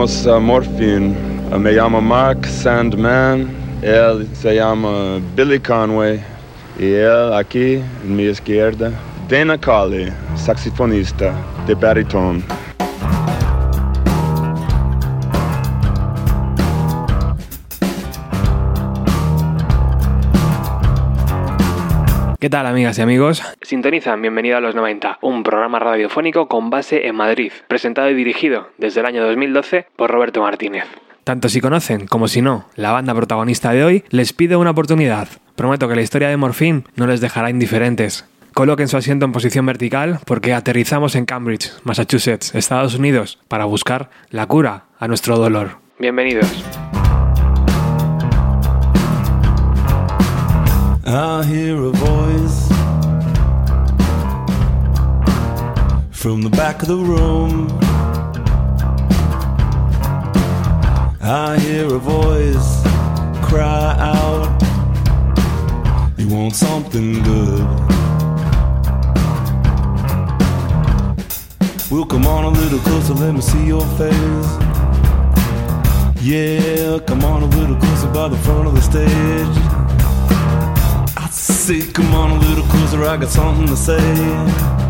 somos uh, Morphine. Uh, me llamo Mark Sandman. Él se llama Billy Conway. Y él aquí, en mi izquierda, Dana Colley, saxofonista de baritón. ¿Qué tal amigas y amigos? Sintonizan Bienvenido a los 90, un programa radiofónico con base en Madrid, presentado y dirigido desde el año 2012 por Roberto Martínez. Tanto si conocen como si no, la banda protagonista de hoy les pido una oportunidad. Prometo que la historia de Morphine no les dejará indiferentes. Coloquen su asiento en posición vertical porque aterrizamos en Cambridge, Massachusetts, Estados Unidos, para buscar la cura a nuestro dolor. Bienvenidos. I hear a voice from the back of the room. I hear a voice cry out, You want something good? We'll come on a little closer, let me see your face. Yeah, come on a little closer by the front of the stage. I say, come on a little closer, I got something to say.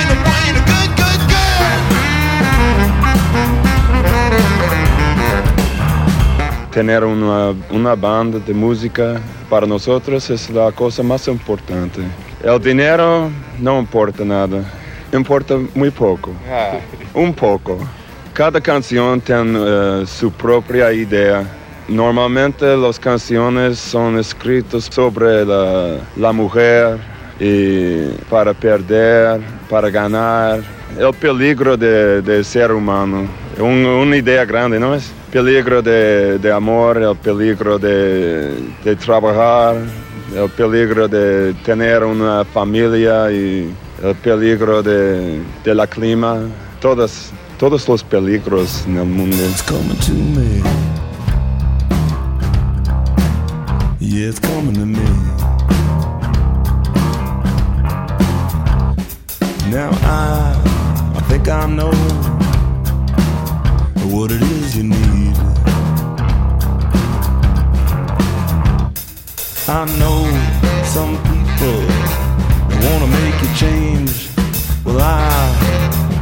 Tener una, una, banda de música para nosotros es la cosa más importante. El dinero no importa nada, importa muy poco, ah. un poco. Cada canción tiene uh, su propia idea. Normalmente las canciones son escritas sobre la, la mujer y para perder, para ganar, el peligro de, de ser humano. Un, una idea grande, ¿no es? Peligro de, de amor, el peligro de, de, trabajar, el peligro de tener una familia y el peligro de, de la clima, todos, todos los peligros en el mundo. Now I think I know what it is you need. I know some people wanna make you change. Well, I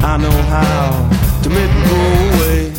I know how to make it go away.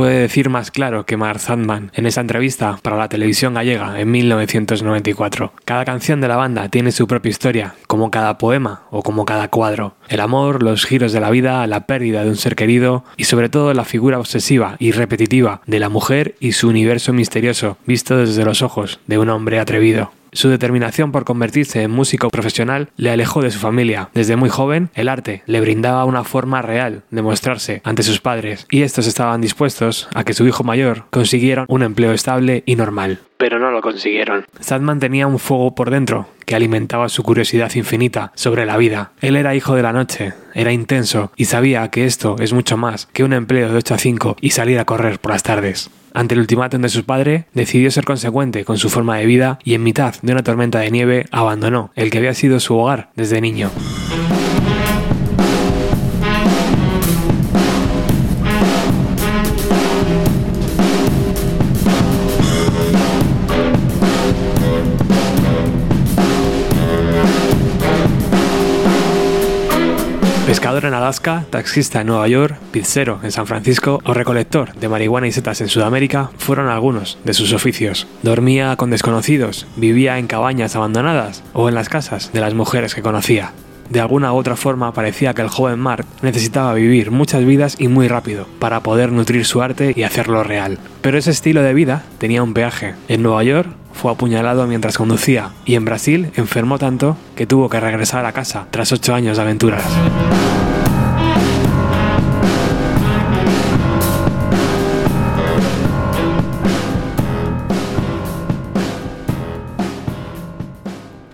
Puede decir más claro que Mark Sandman en esa entrevista para la televisión gallega en 1994. Cada canción de la banda tiene su propia historia, como cada poema o como cada cuadro. El amor, los giros de la vida, la pérdida de un ser querido y sobre todo la figura obsesiva y repetitiva de la mujer y su universo misterioso, visto desde los ojos de un hombre atrevido. Su determinación por convertirse en músico profesional le alejó de su familia. Desde muy joven, el arte le brindaba una forma real de mostrarse ante sus padres, y estos estaban dispuestos a que su hijo mayor consiguiera un empleo estable y normal. Pero no lo consiguieron. Sadman tenía un fuego por dentro que alimentaba su curiosidad infinita sobre la vida. Él era hijo de la noche, era intenso y sabía que esto es mucho más que un empleo de 8 a 5 y salir a correr por las tardes. Ante el ultimátum de su padre, decidió ser consecuente con su forma de vida y en mitad de una tormenta de nieve abandonó el que había sido su hogar desde niño. En Alaska, taxista en Nueva York, pizzero en San Francisco o recolector de marihuana y setas en Sudamérica fueron algunos de sus oficios. Dormía con desconocidos, vivía en cabañas abandonadas o en las casas de las mujeres que conocía. De alguna u otra forma parecía que el joven Mark necesitaba vivir muchas vidas y muy rápido para poder nutrir su arte y hacerlo real. Pero ese estilo de vida tenía un peaje. En Nueva York fue apuñalado mientras conducía y en Brasil enfermó tanto que tuvo que regresar a casa tras ocho años de aventuras.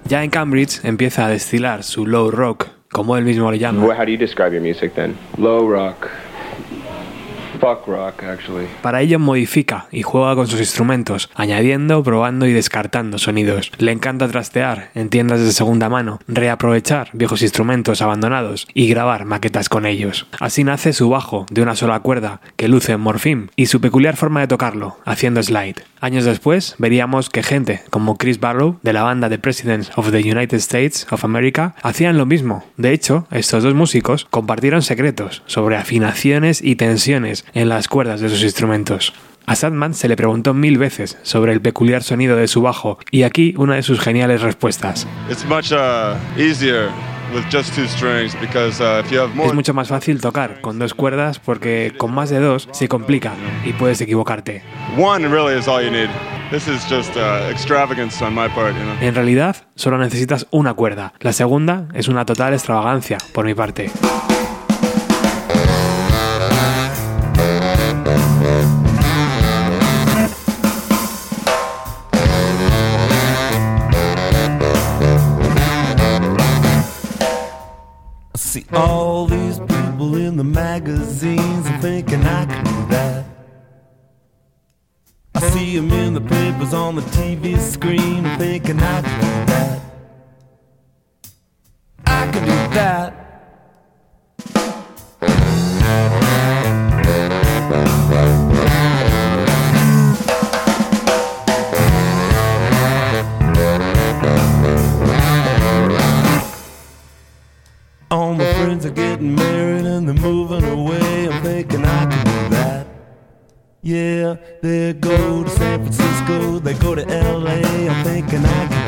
Ya en Cambridge empieza a destilar su low rock, como él mismo le llama. How do you describe your music then? Low rock. Fuck rock, actually. Para ello modifica y juega con sus instrumentos, añadiendo, probando y descartando sonidos. Le encanta trastear en tiendas de segunda mano, reaprovechar viejos instrumentos abandonados y grabar maquetas con ellos. Así nace su bajo de una sola cuerda, que luce en Morphine, y su peculiar forma de tocarlo, haciendo slide. Años después veríamos que gente como Chris Barlow, de la banda The Presidents of the United States of America, hacían lo mismo. De hecho, estos dos músicos compartieron secretos sobre afinaciones y tensiones en las cuerdas de sus instrumentos. A Sadman se le preguntó mil veces sobre el peculiar sonido de su bajo y aquí una de sus geniales respuestas. Es mucho más fácil tocar con dos cuerdas porque con más de dos se complica y puedes equivocarte. En realidad, solo necesitas una cuerda. La segunda es una total extravagancia por mi parte. See all these people in the magazines and thinking I can do that. I see them in the papers on the TV screen thinking I can do that. I can do that. They go to San Francisco, they go to LA. I'm thinking I can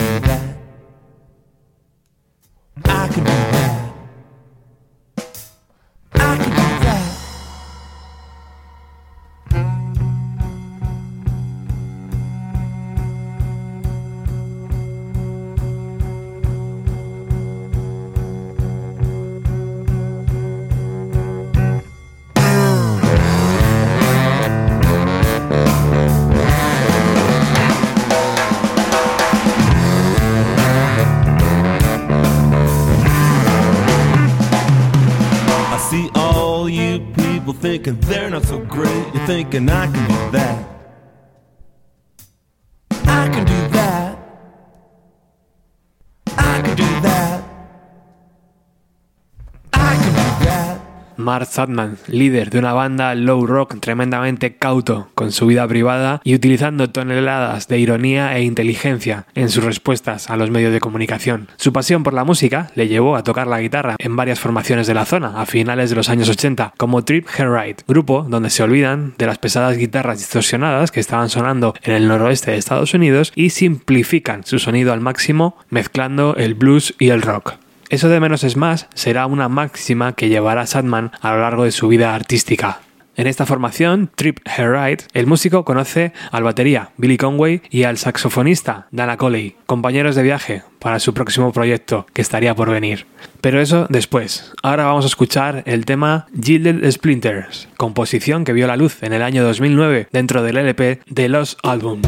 Mark Sadman, líder de una banda low rock tremendamente cauto con su vida privada y utilizando toneladas de ironía e inteligencia en sus respuestas a los medios de comunicación. Su pasión por la música le llevó a tocar la guitarra en varias formaciones de la zona a finales de los años 80, como Trip Ride, grupo donde se olvidan de las pesadas guitarras distorsionadas que estaban sonando en el noroeste de Estados Unidos y simplifican su sonido al máximo mezclando el blues y el rock. Eso de menos es más será una máxima que llevará Sadman a lo largo de su vida artística. En esta formación, Trip Ride, el músico conoce al batería Billy Conway y al saxofonista Dana Coley, compañeros de viaje para su próximo proyecto que estaría por venir. Pero eso después. Ahora vamos a escuchar el tema Gilded Splinters, composición que vio la luz en el año 2009 dentro del LP The Lost Album.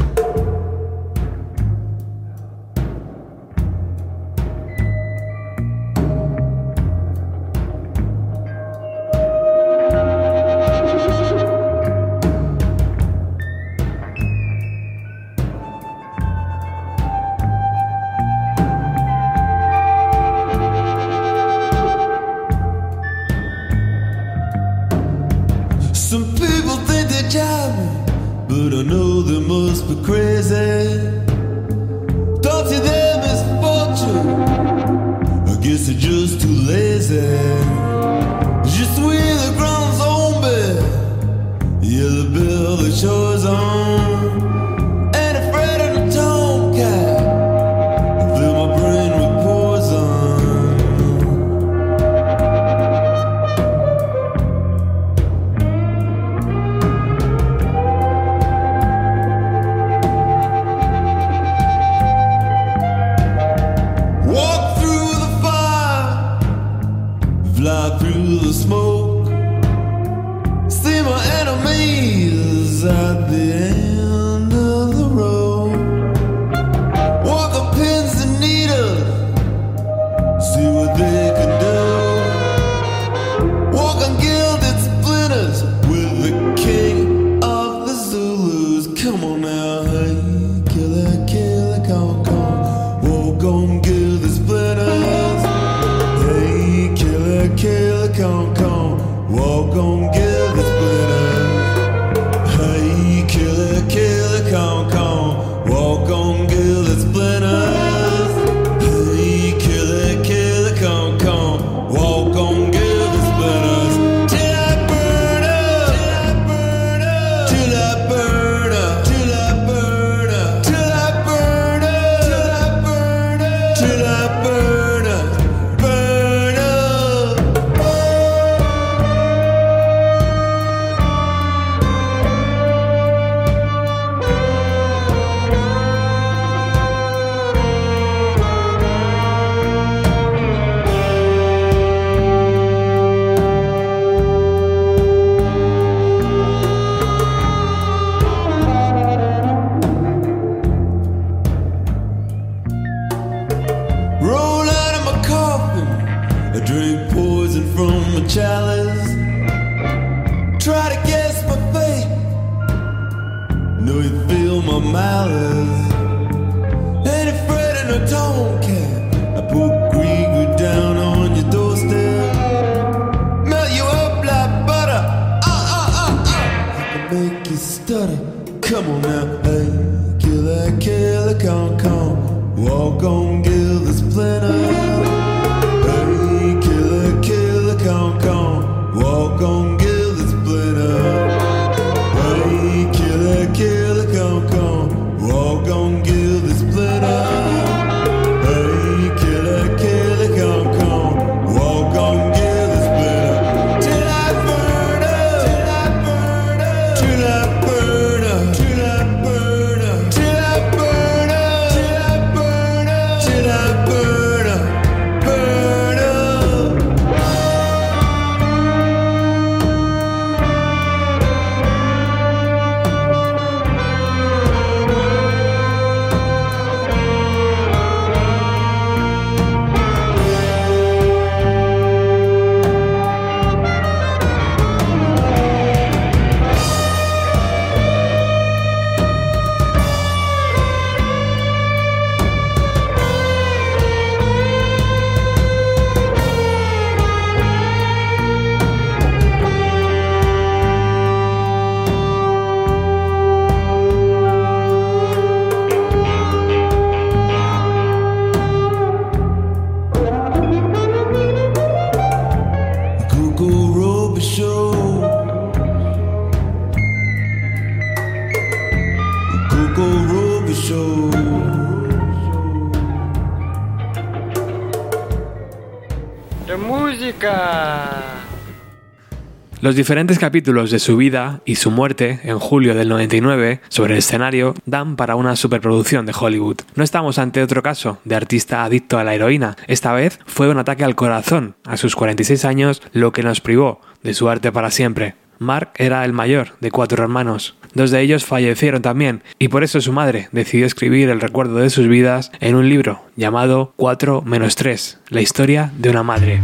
Los diferentes capítulos de su vida y su muerte en julio del 99 sobre el escenario dan para una superproducción de Hollywood. No estamos ante otro caso de artista adicto a la heroína. Esta vez fue un ataque al corazón a sus 46 años lo que nos privó de su arte para siempre. Mark era el mayor de cuatro hermanos. Dos de ellos fallecieron también y por eso su madre decidió escribir el recuerdo de sus vidas en un libro llamado 4 menos 3, la historia de una madre.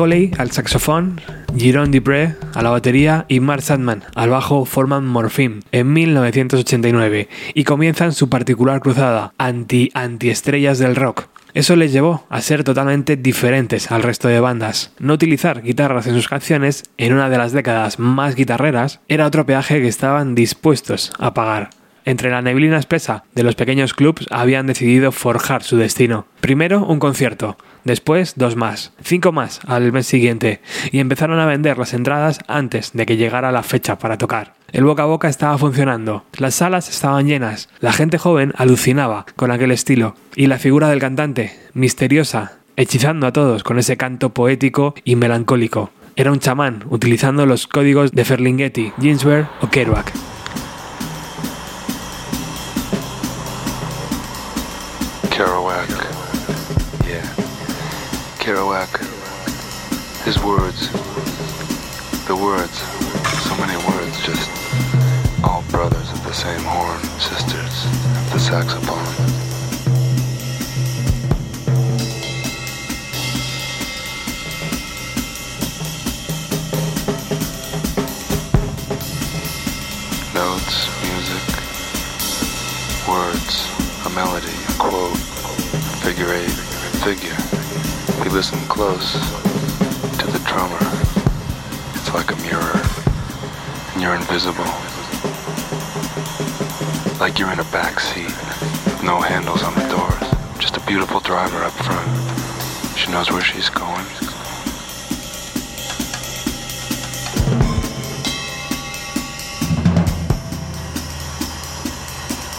Coley al saxofón, Jerome Dupré a la batería y Mark Sandman al bajo forman Morphine en 1989 y comienzan su particular cruzada anti-antiestrellas del rock. Eso les llevó a ser totalmente diferentes al resto de bandas. No utilizar guitarras en sus canciones en una de las décadas más guitarreras era otro peaje que estaban dispuestos a pagar. Entre la neblina espesa de los pequeños clubs habían decidido forjar su destino. Primero un concierto, después dos más, cinco más al mes siguiente, y empezaron a vender las entradas antes de que llegara la fecha para tocar. El boca a boca estaba funcionando, las salas estaban llenas, la gente joven alucinaba con aquel estilo, y la figura del cantante, misteriosa, hechizando a todos con ese canto poético y melancólico. Era un chamán, utilizando los códigos de Ferlinghetti, Ginsberg o Kerouac. His words. The words. So many words, just all brothers of the same horn, sisters the saxophone. Notes, music, words, a melody, a quote, a figure eight, figure. If you listen close the drummer, it's like a mirror, and you're invisible. Like you're in a back seat, no handles on the doors, just a beautiful driver up front. She knows where she's going.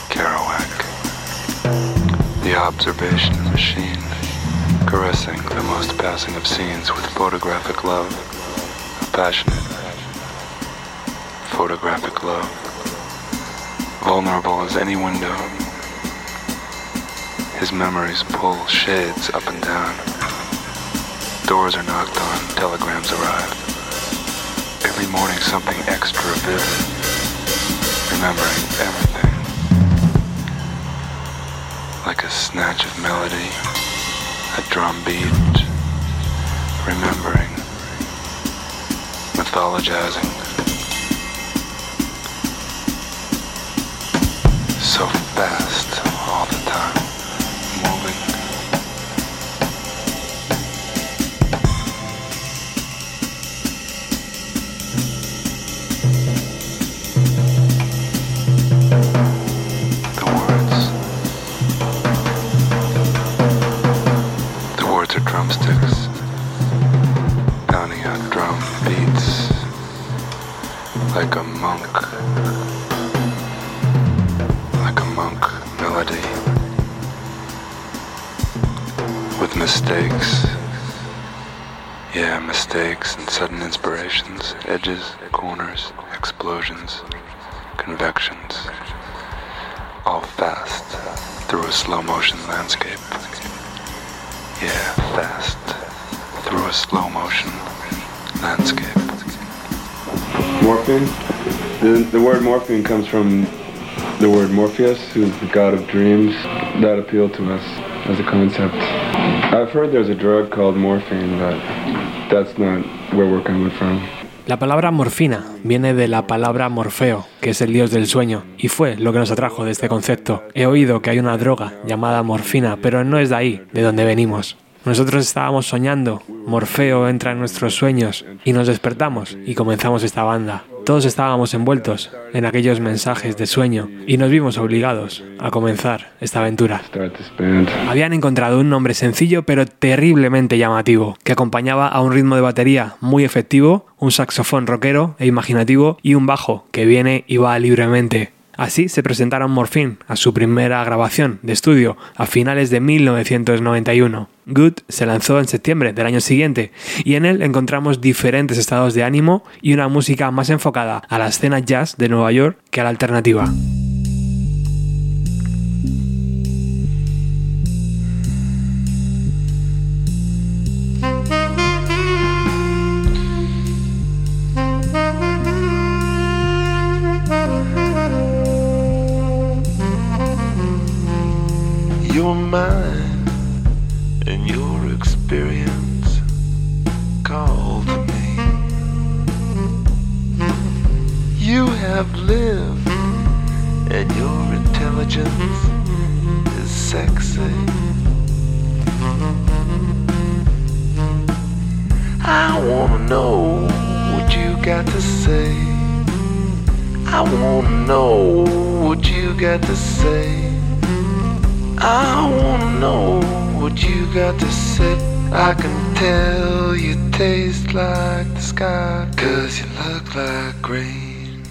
Kerouac. The observation machine, caressing the most passing of scenes with photographic love, passionate photographic love, vulnerable as any window. His memories pull shades up and down. Doors are knocked on, telegrams arrive. Every morning something extra vivid, remembering everything like a snatch of melody, a drum beat, remembering, mythologizing. So fast edges, corners, explosions, convections, all fast uh, through a slow motion landscape. Yeah, fast through a slow motion landscape. Morphine? The, the word morphine comes from the word Morpheus, who's the god of dreams. That appealed to us as a concept. I've heard there's a drug called morphine, but that's not where we're coming from. La palabra morfina viene de la palabra Morfeo, que es el dios del sueño, y fue lo que nos atrajo de este concepto. He oído que hay una droga llamada morfina, pero no es de ahí, de donde venimos. Nosotros estábamos soñando, Morfeo entra en nuestros sueños y nos despertamos y comenzamos esta banda. Todos estábamos envueltos en aquellos mensajes de sueño y nos vimos obligados a comenzar esta aventura. Habían encontrado un nombre sencillo pero terriblemente llamativo, que acompañaba a un ritmo de batería muy efectivo, un saxofón rockero e imaginativo y un bajo que viene y va libremente. Así se presentaron Morphine a su primera grabación de estudio a finales de 1991. Good se lanzó en septiembre del año siguiente y en él encontramos diferentes estados de ánimo y una música más enfocada a la escena jazz de Nueva York que a la alternativa. Got to say. I wanna know what you got to say. I can tell you taste like the sky, cause you look like rain.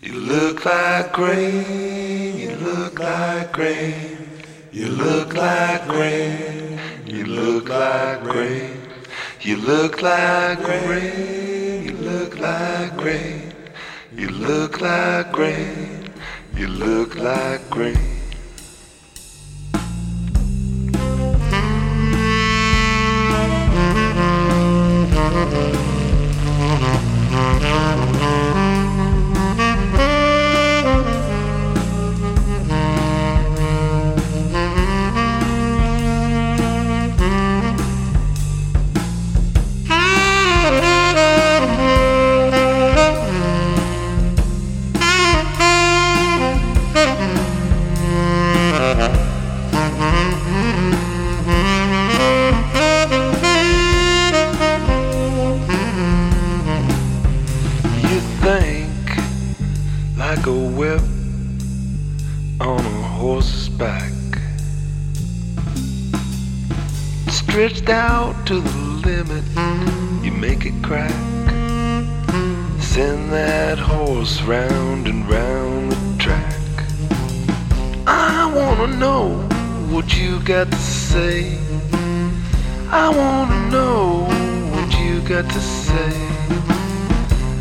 You look like rain, you look like rain, you look like rain, you look like rain, you look like rain, you look like rain, you look like rain, you look like rain. You to the limit. You make it crack. Send that horse round and round the track. I wanna know what you got to say. I wanna know what you got to say.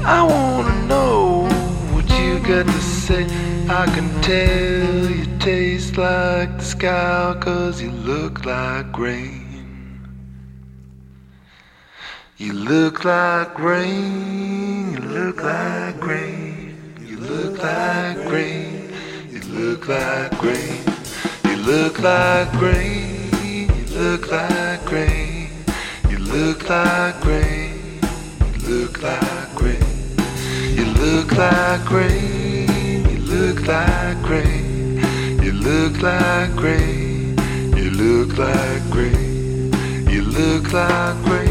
I wanna know what you got to say. I can tell you taste like the sky, cause you look like rain. Look like rain, you look like rain, you look like rain, you look like rain, you look like rain, you look like rain, you look like rain, you look like rain. You look like rain, you look like rain, you look like rain, you look like rain, you look like rain,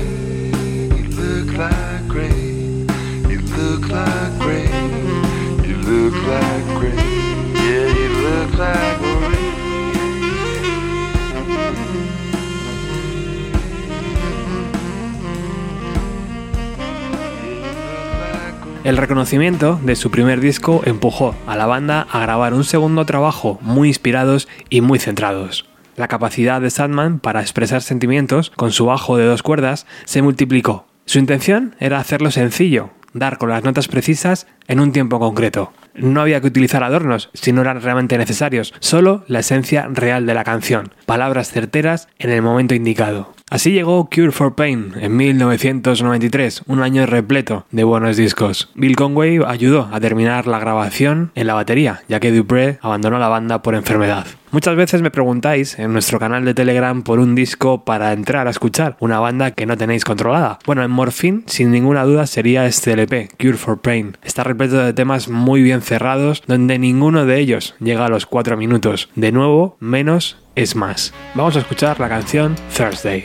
El reconocimiento de su primer disco empujó a la banda a grabar un segundo trabajo muy inspirados y muy centrados. La capacidad de Sandman para expresar sentimientos con su bajo de dos cuerdas se multiplicó. Su intención era hacerlo sencillo, dar con las notas precisas en un tiempo concreto. No había que utilizar adornos si no eran realmente necesarios, solo la esencia real de la canción, palabras certeras en el momento indicado. Así llegó Cure for Pain en 1993, un año repleto de buenos discos. Bill Conway ayudó a terminar la grabación en la batería, ya que Dupré abandonó la banda por enfermedad. Muchas veces me preguntáis en nuestro canal de Telegram por un disco para entrar a escuchar una banda que no tenéis controlada. Bueno, en Morphine, sin ninguna duda, sería este LP, Cure for Pain. Está repleto de temas muy bien cerrados, donde ninguno de ellos llega a los 4 minutos. De nuevo, menos es más. Vamos a escuchar la canción Thursday.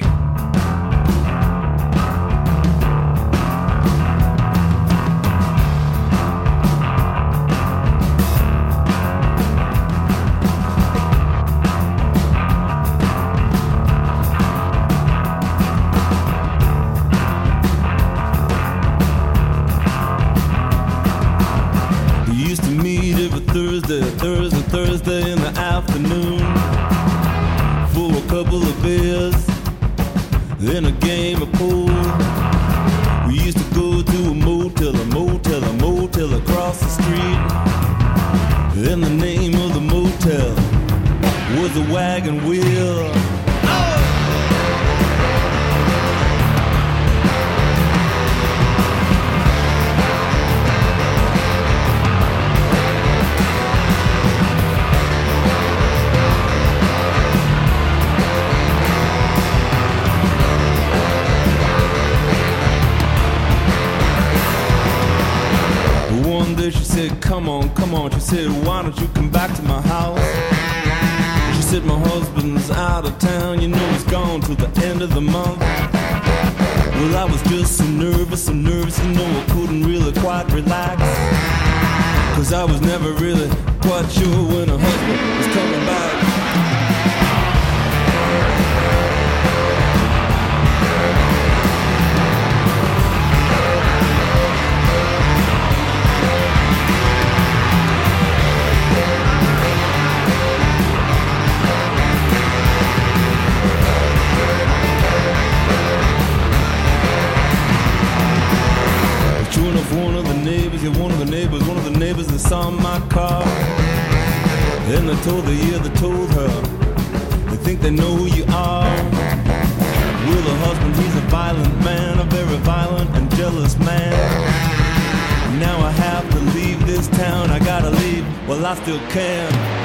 Said, Come on, come on. She said, Why don't you come back to my house? She said, My husband's out of town, you know he's gone till the end of the month. Well, I was just so nervous, so nervous, you know I couldn't really quite relax. Cause I was never really quite sure when her husband was coming saw my car. And I told the year that told her, they think they know who you are. Well, her husband, he's a violent man, a very violent and jealous man. Now I have to leave this town, I gotta leave, well, I still can.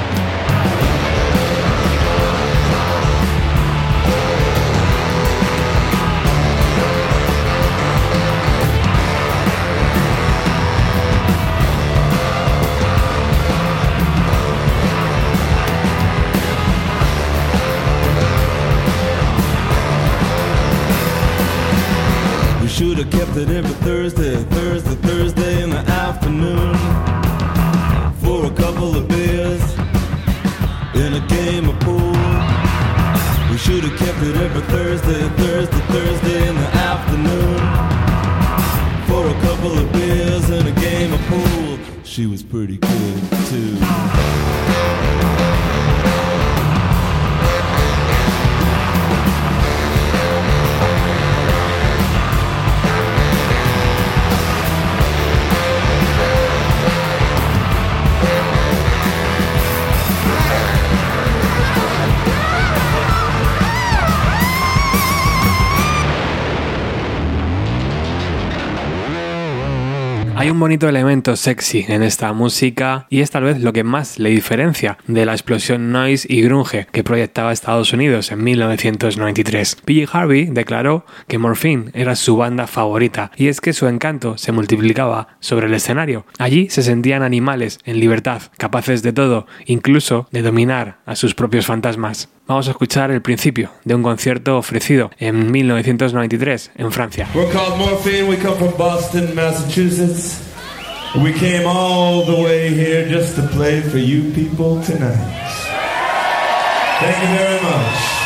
Should have kept it every Thursday, Thursday, Thursday in the afternoon for a couple of beers in a game of pool. We should have kept it every Thursday, Thursday, Thursday in the afternoon for a couple of beers and a game of pool. She was pretty good too. Un bonito elemento sexy en esta música y es tal vez lo que más le diferencia de la explosión noise y grunge que proyectaba Estados Unidos en 1993. PG Harvey declaró que Morphine era su banda favorita y es que su encanto se multiplicaba sobre el escenario. Allí se sentían animales en libertad, capaces de todo, incluso de dominar a sus propios fantasmas. Vamos a escuchar el principio de un concierto ofrecido en 1993 en Francia. We came all the way here just to play for you people tonight. Thank you very much.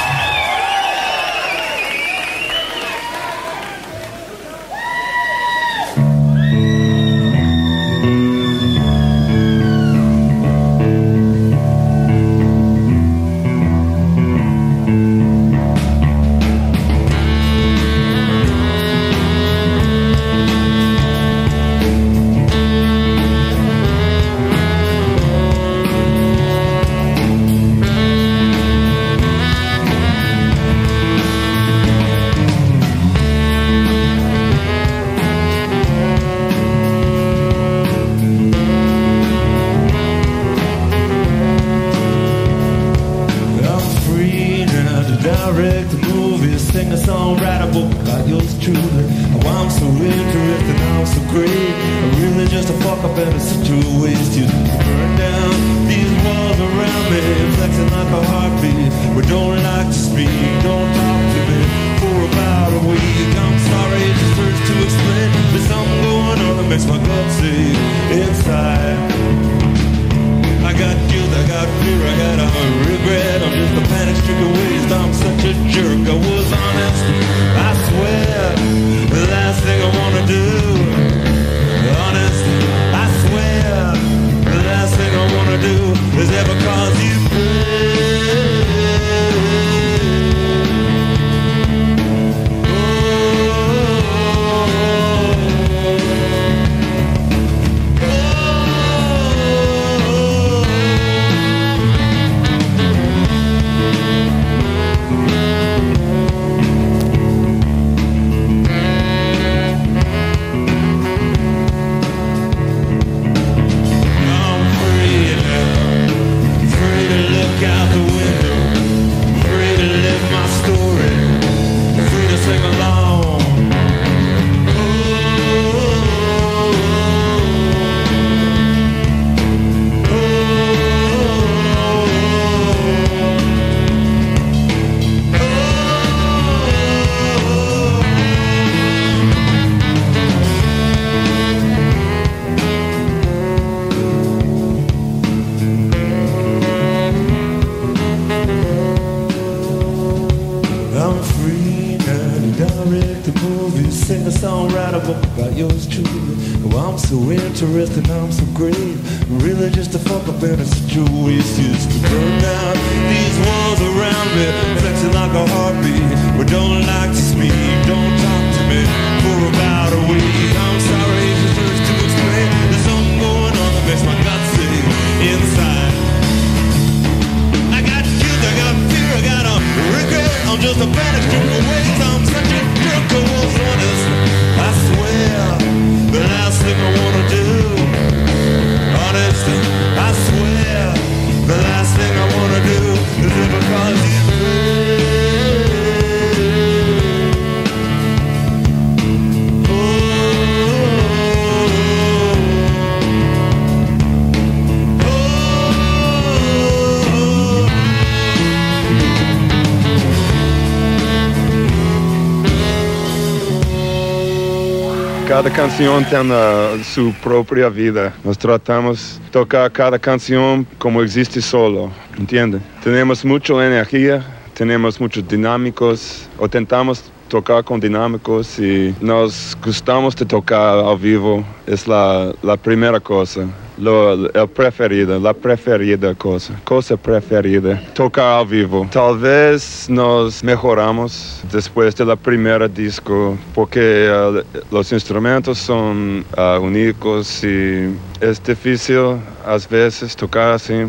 Canción tiene su propia vida. Nos tratamos de tocar cada canción como existe solo, ¿entiende? Tenemos mucha energía, tenemos muchos dinámicos, o tentamos tocar con dinámicos y nos gustamos de tocar al vivo. Es la, la primera cosa. Lo, el preferido, la preferida cosa, cosa preferida, tocar al vivo. Tal vez nos mejoramos después de la primera disco porque uh, los instrumentos son uh, únicos y es difícil a veces tocar así,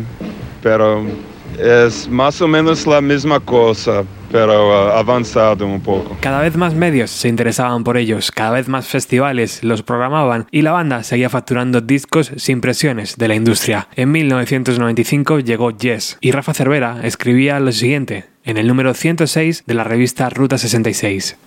pero es más o menos la misma cosa, pero uh, avanzado un poco. Cada vez más medios se interesaban por ellos, cada vez más festivales los programaban y la banda seguía facturando discos sin presiones de la industria. En 1995 llegó Yes y Rafa Cervera escribía lo siguiente en el número 106 de la revista Ruta 66.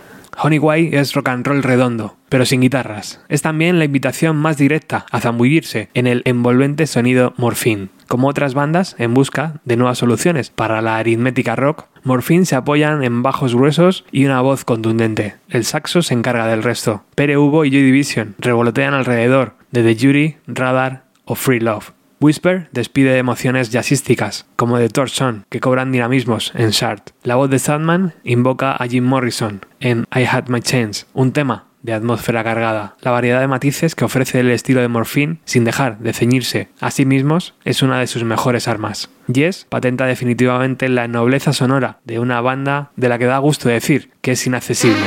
Honey White es rock and roll redondo, pero sin guitarras. Es también la invitación más directa a zambullirse en el envolvente sonido Morphine. Como otras bandas en busca de nuevas soluciones para la aritmética rock, Morphine se apoyan en bajos gruesos y una voz contundente. El saxo se encarga del resto. Pere Hugo y Joy Division revolotean alrededor de The Jury, Radar o Free Love. Whisper despide emociones jazzísticas, como de Torson, que cobran dinamismos en Shard. La voz de Sadman invoca a Jim Morrison en I Had My Chance, un tema de atmósfera cargada. La variedad de matices que ofrece el estilo de Morphine, sin dejar de ceñirse a sí mismos, es una de sus mejores armas. Yes patenta definitivamente la nobleza sonora de una banda de la que da gusto decir que es inaccesible.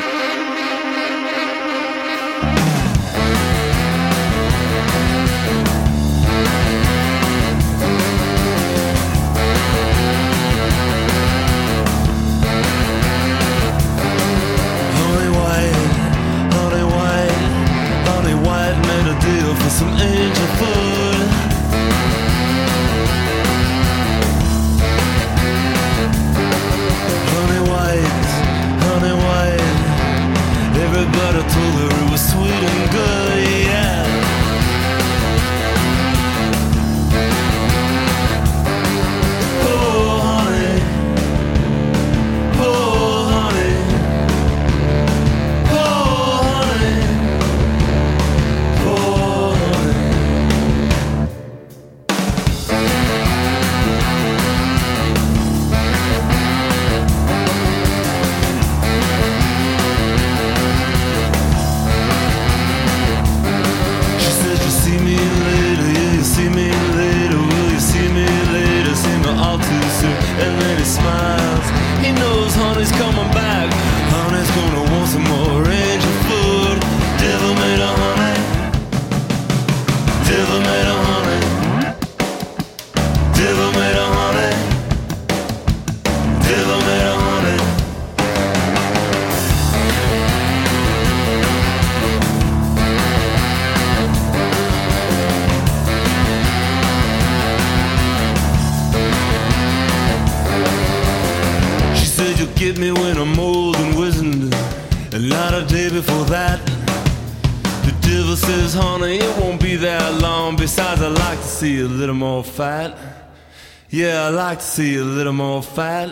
Yeah, I like to see a little more fat.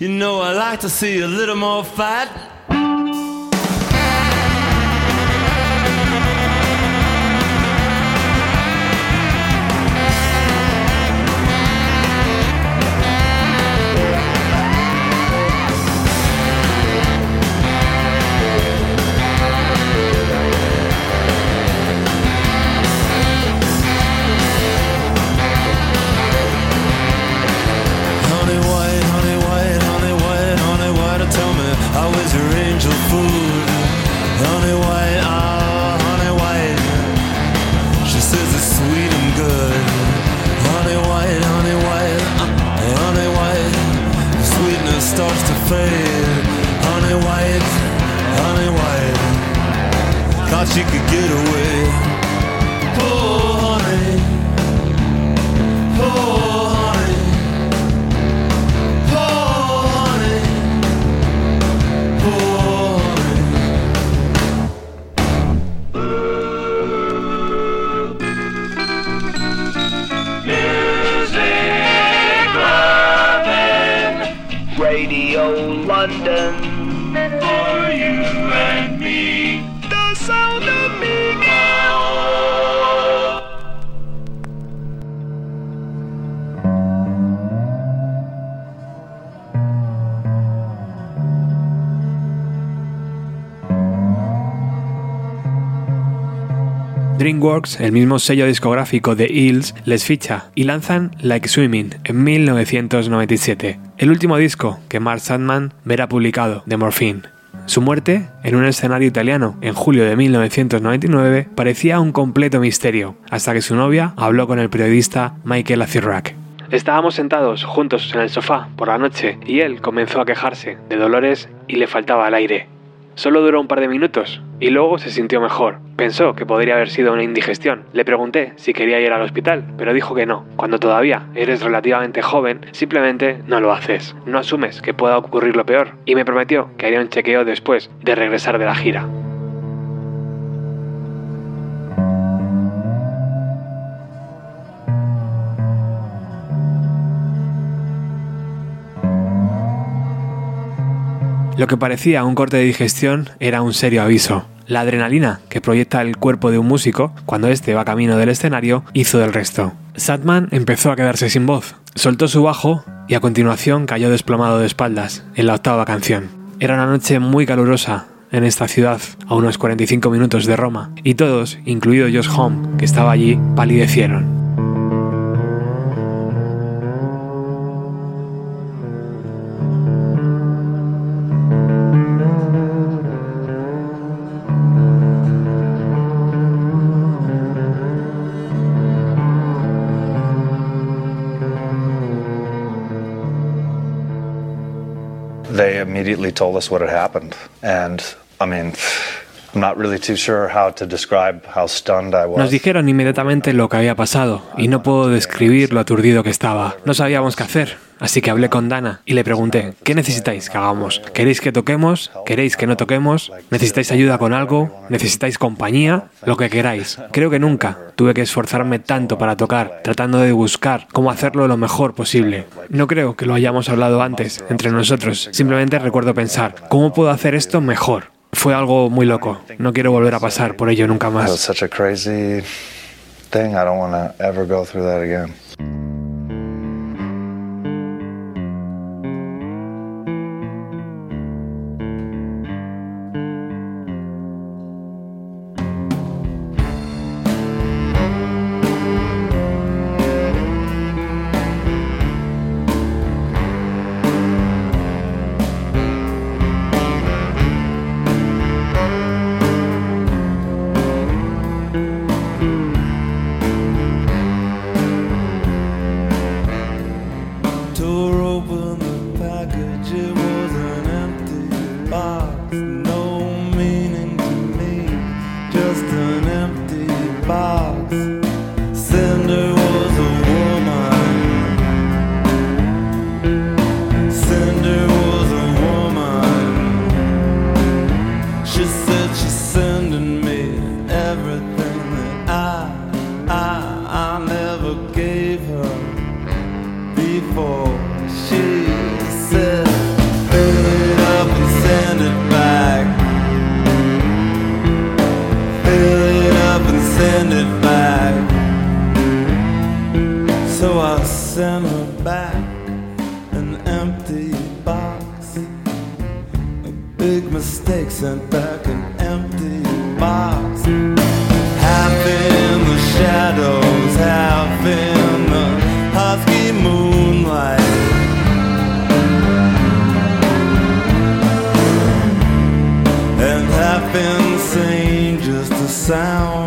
You know, I like to see a little more fat. El mismo sello discográfico de Hills, les ficha y lanzan Like Swimming en 1997, el último disco que Mark Sandman verá publicado de Morphine. Su muerte, en un escenario italiano en julio de 1999, parecía un completo misterio, hasta que su novia habló con el periodista Michael Azirrak. Estábamos sentados juntos en el sofá por la noche y él comenzó a quejarse de dolores y le faltaba el aire. Solo duró un par de minutos y luego se sintió mejor. Pensó que podría haber sido una indigestión. Le pregunté si quería ir al hospital, pero dijo que no. Cuando todavía eres relativamente joven, simplemente no lo haces. No asumes que pueda ocurrir lo peor y me prometió que haría un chequeo después de regresar de la gira. Lo que parecía un corte de digestión era un serio aviso. La adrenalina que proyecta el cuerpo de un músico cuando éste va camino del escenario hizo del resto. Satman empezó a quedarse sin voz, soltó su bajo y a continuación cayó desplomado de espaldas en la octava canción. Era una noche muy calurosa en esta ciudad, a unos 45 minutos de Roma, y todos, incluido Josh Home, que estaba allí, palidecieron. They immediately told us what had happened. And I mean, I'm not really too sure how to describe how stunned I was. Nos dijeron inmediatamente lo que había pasado y no puedo describir lo aturdido que estaba. No sabíamos qué hacer, así que hablé con Dana y le pregunté, ¿qué necesitáis que hagamos? ¿Queréis que toquemos? ¿Queréis que no toquemos? ¿Necesitáis ayuda con algo? ¿Necesitáis compañía? Lo que queráis. Creo que nunca tuve que esforzarme tanto para tocar, tratando de buscar cómo hacerlo lo mejor posible. No creo que lo hayamos hablado antes entre nosotros, simplemente recuerdo pensar, ¿cómo puedo hacer esto mejor? Fue algo muy loco. No quiero volver a pasar por ello nunca It was más. Sent her back an empty box. A big mistake sent back an empty box. Half in the shadows, half in the husky moonlight. And half insane, just a sound.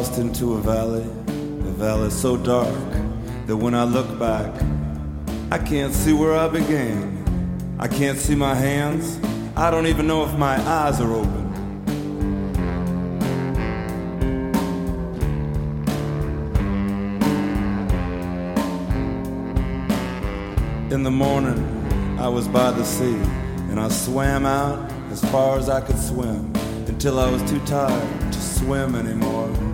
lost into a valley, a valley so dark that when I look back, I can't see where I began. I can't see my hands. I don't even know if my eyes are open. In the morning, I was by the sea, and I swam out as far as I could swim until I was too tired to swim anymore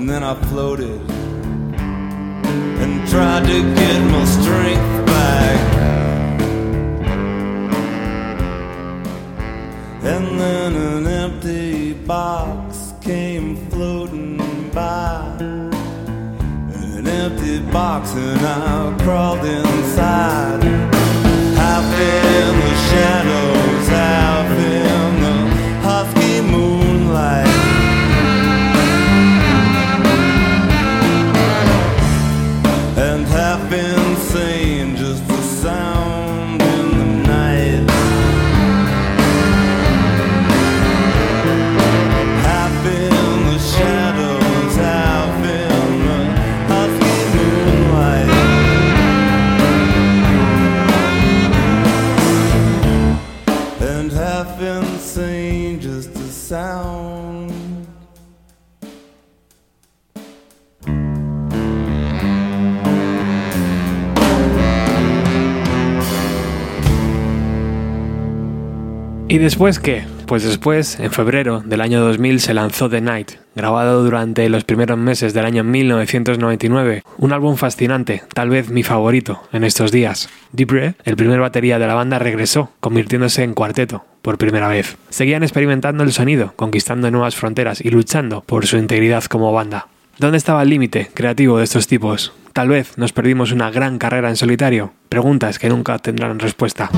and then I floated and tried to get my strength back. And then an empty box came floating by. An empty box, and I crawled inside. Half in the shadows, half in. ¿Y después qué? Pues después, en febrero del año 2000, se lanzó The Night, grabado durante los primeros meses del año 1999, un álbum fascinante, tal vez mi favorito en estos días. Deep el primer batería de la banda, regresó, convirtiéndose en cuarteto por primera vez. Seguían experimentando el sonido, conquistando nuevas fronteras y luchando por su integridad como banda. ¿Dónde estaba el límite creativo de estos tipos? Tal vez nos perdimos una gran carrera en solitario. Preguntas que nunca tendrán respuesta.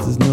isn't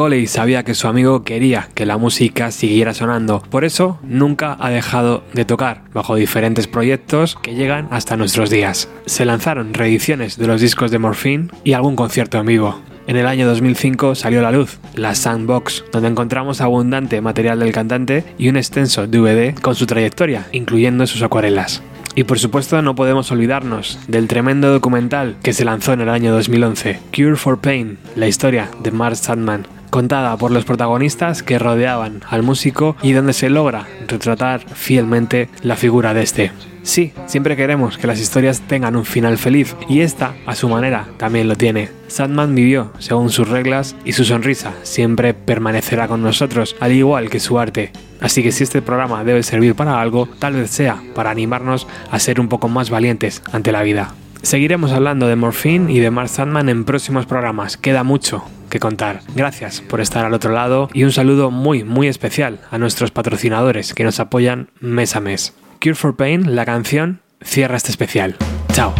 Coley sabía que su amigo quería que la música siguiera sonando, por eso nunca ha dejado de tocar, bajo diferentes proyectos que llegan hasta nuestros días. Se lanzaron reediciones de los discos de Morphine y algún concierto en vivo. En el año 2005 salió a la luz la Sandbox, donde encontramos abundante material del cantante y un extenso DVD con su trayectoria, incluyendo sus acuarelas. Y por supuesto no podemos olvidarnos del tremendo documental que se lanzó en el año 2011, Cure for Pain, la historia de Mark Sandman, contada por los protagonistas que rodeaban al músico y donde se logra retratar fielmente la figura de este. Sí, siempre queremos que las historias tengan un final feliz y esta, a su manera, también lo tiene. Sandman vivió según sus reglas y su sonrisa siempre permanecerá con nosotros, al igual que su arte. Así que si este programa debe servir para algo, tal vez sea para animarnos a ser un poco más valientes ante la vida. Seguiremos hablando de Morphine y de Mark Sandman en próximos programas. Queda mucho que contar. Gracias por estar al otro lado y un saludo muy, muy especial a nuestros patrocinadores que nos apoyan mes a mes. Cure for Pain, la canción, cierra este especial. Chao.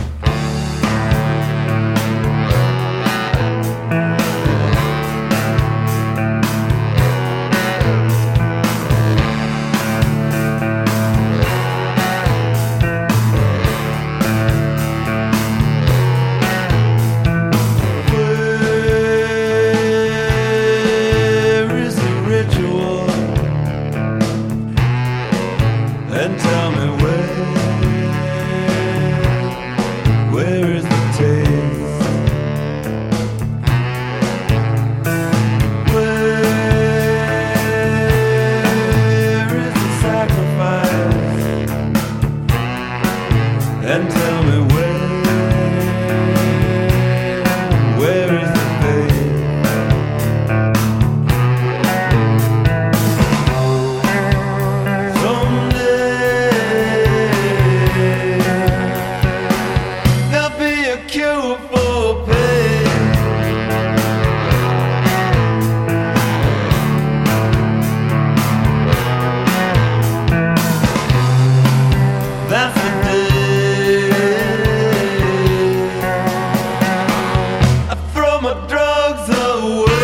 the world.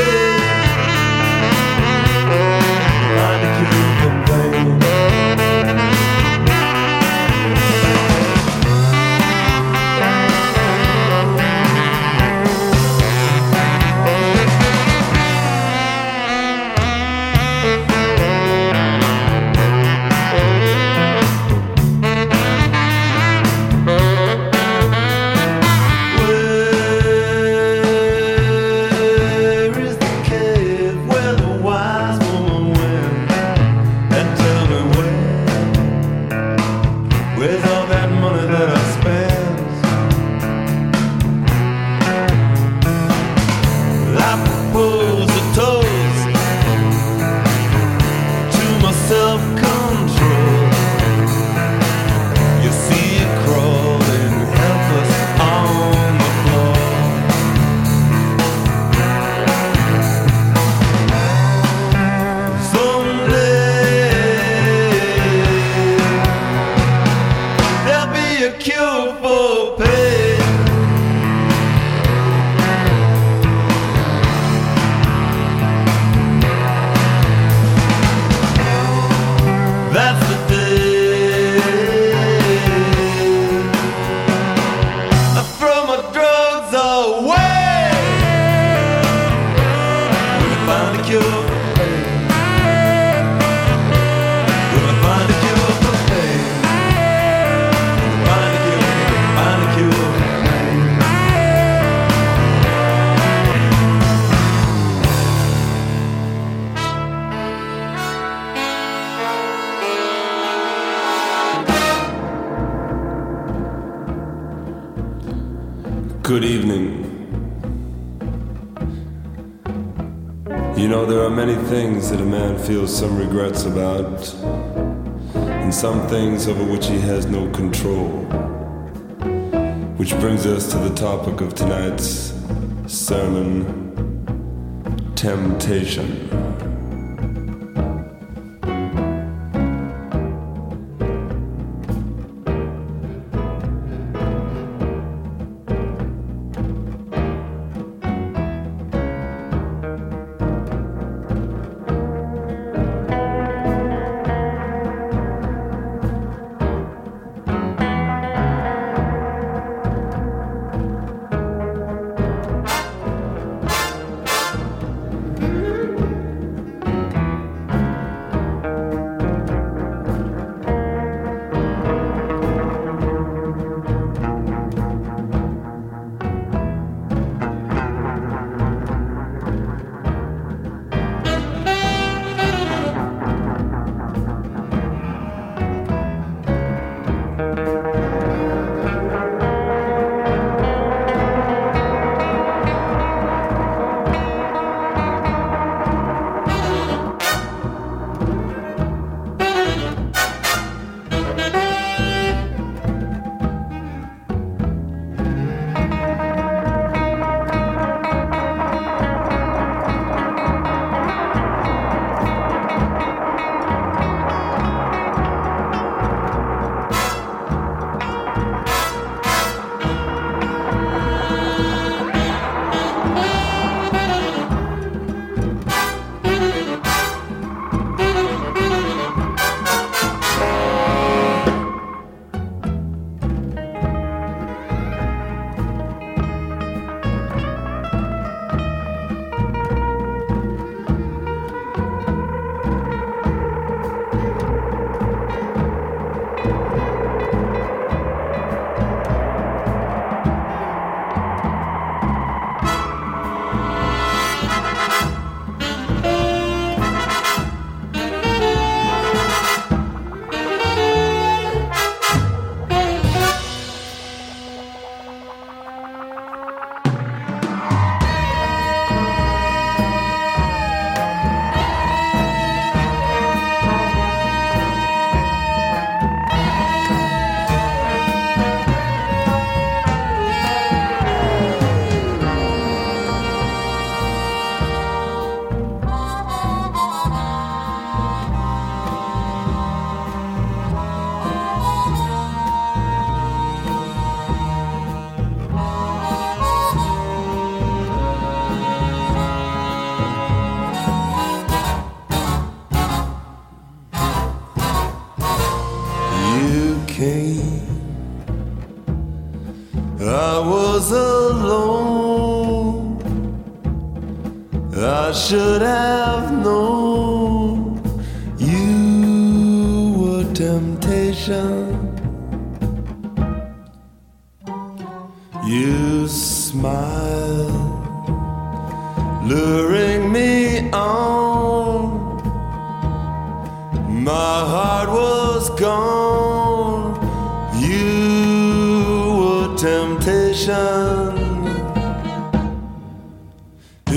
Good evening. You know, there are many things that a man feels some regrets about, and some things over which he has no control. Which brings us to the topic of tonight's sermon temptation.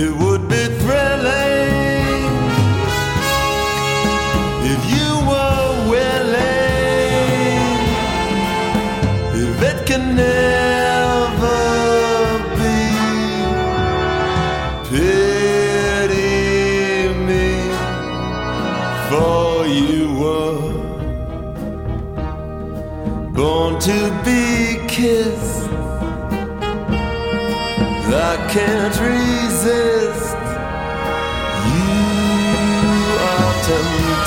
It would be thrilling if you were willing. If it can never be, pity me for you were born to be kissed. I can't resist.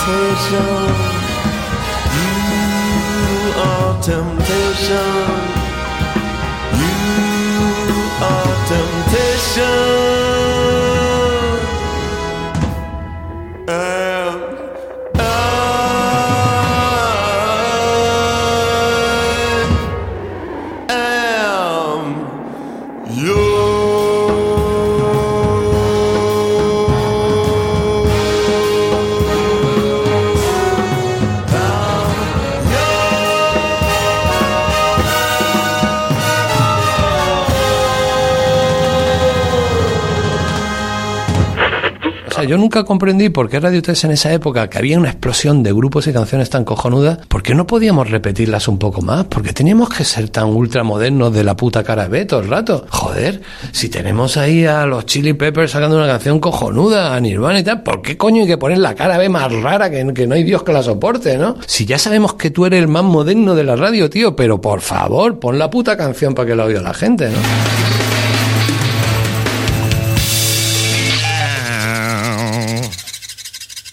Temptation. You are temptation. Yo nunca comprendí por qué Radio 3 en esa época, que había una explosión de grupos y canciones tan cojonudas, ¿por qué no podíamos repetirlas un poco más? ¿Por qué teníamos que ser tan ultramodernos de la puta cara B todo el rato? Joder, si tenemos ahí a los Chili Peppers sacando una canción cojonuda, a Nirvana y tal, ¿por qué coño hay que poner la cara B más rara que, que no hay Dios que la soporte, ¿no? Si ya sabemos que tú eres el más moderno de la radio, tío, pero por favor, pon la puta canción para que la oiga la gente, ¿no?